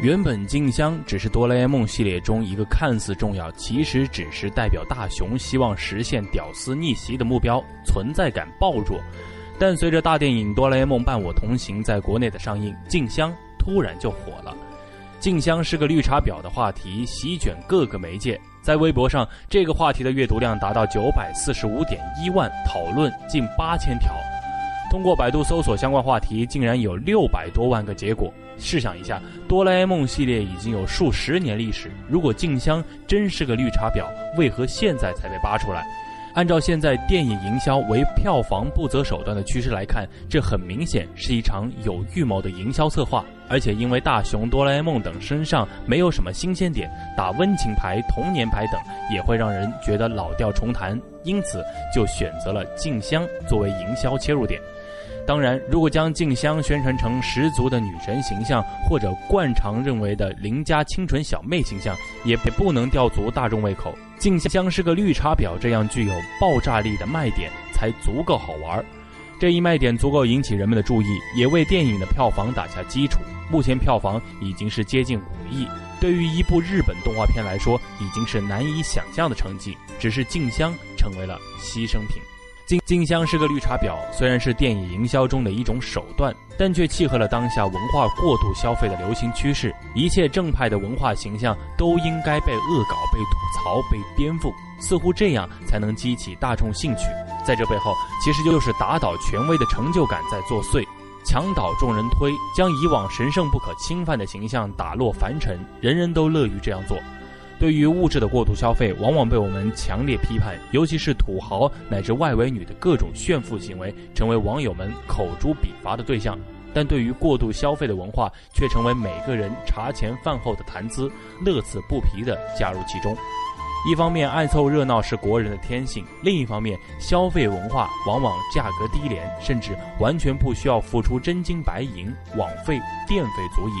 原本静香只是哆啦 A 梦系列中一个看似重要，其实只是代表大雄希望实现屌丝逆袭的目标，存在感爆弱。但随着大电影《哆啦 A 梦伴我同行》在国内的上映，静香突然就火了。静香是个绿茶婊的话题席卷各个媒介，在微博上，这个话题的阅读量达到九百四十五点一万，讨论近八千条。通过百度搜索相关话题，竟然有六百多万个结果。试想一下，哆啦 A 梦系列已经有数十年历史，如果静香真是个绿茶婊，为何现在才被扒出来？按照现在电影营销为票房不择手段的趋势来看，这很明显是一场有预谋的营销策划。而且因为大雄、哆啦 A 梦等身上没有什么新鲜点，打温情牌、童年牌等也会让人觉得老调重弹，因此就选择了静香作为营销切入点。当然，如果将静香宣传成十足的女神形象，或者惯常认为的邻家清纯小妹形象，也不能吊足大众胃口。静香是个绿茶婊，这样具有爆炸力的卖点才足够好玩。这一卖点足够引起人们的注意，也为电影的票房打下基础。目前票房已经是接近五亿，对于一部日本动画片来说，已经是难以想象的成绩。只是静香成为了牺牲品。静静香是个绿茶婊，虽然是电影营销中的一种手段，但却契合了当下文化过度消费的流行趋势。一切正派的文化形象都应该被恶搞、被吐槽、被颠覆，似乎这样才能激起大众兴趣。在这背后，其实就是打倒权威的成就感在作祟，墙倒众人推，将以往神圣不可侵犯的形象打落凡尘，人人都乐于这样做。对于物质的过度消费，往往被我们强烈批判，尤其是土豪乃至外围女的各种炫富行为，成为网友们口诛笔伐的对象。但对于过度消费的文化，却成为每个人茶前饭后的谈资，乐此不疲地加入其中。一方面，爱凑热闹是国人的天性；另一方面，消费文化往往价格低廉，甚至完全不需要付出真金白银，网费、电费足矣。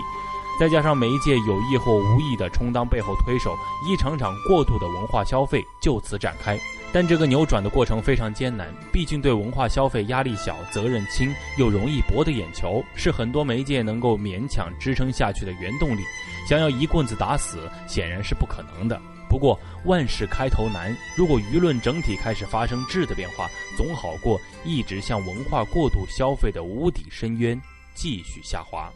再加上媒介有意或无意的充当背后推手，一场场过度的文化消费就此展开。但这个扭转的过程非常艰难，毕竟对文化消费压力小、责任轻又容易博得眼球，是很多媒介能够勉强支撑下去的原动力。想要一棍子打死，显然是不可能的。不过万事开头难，如果舆论整体开始发生质的变化，总好过一直向文化过度消费的无底深渊继续下滑。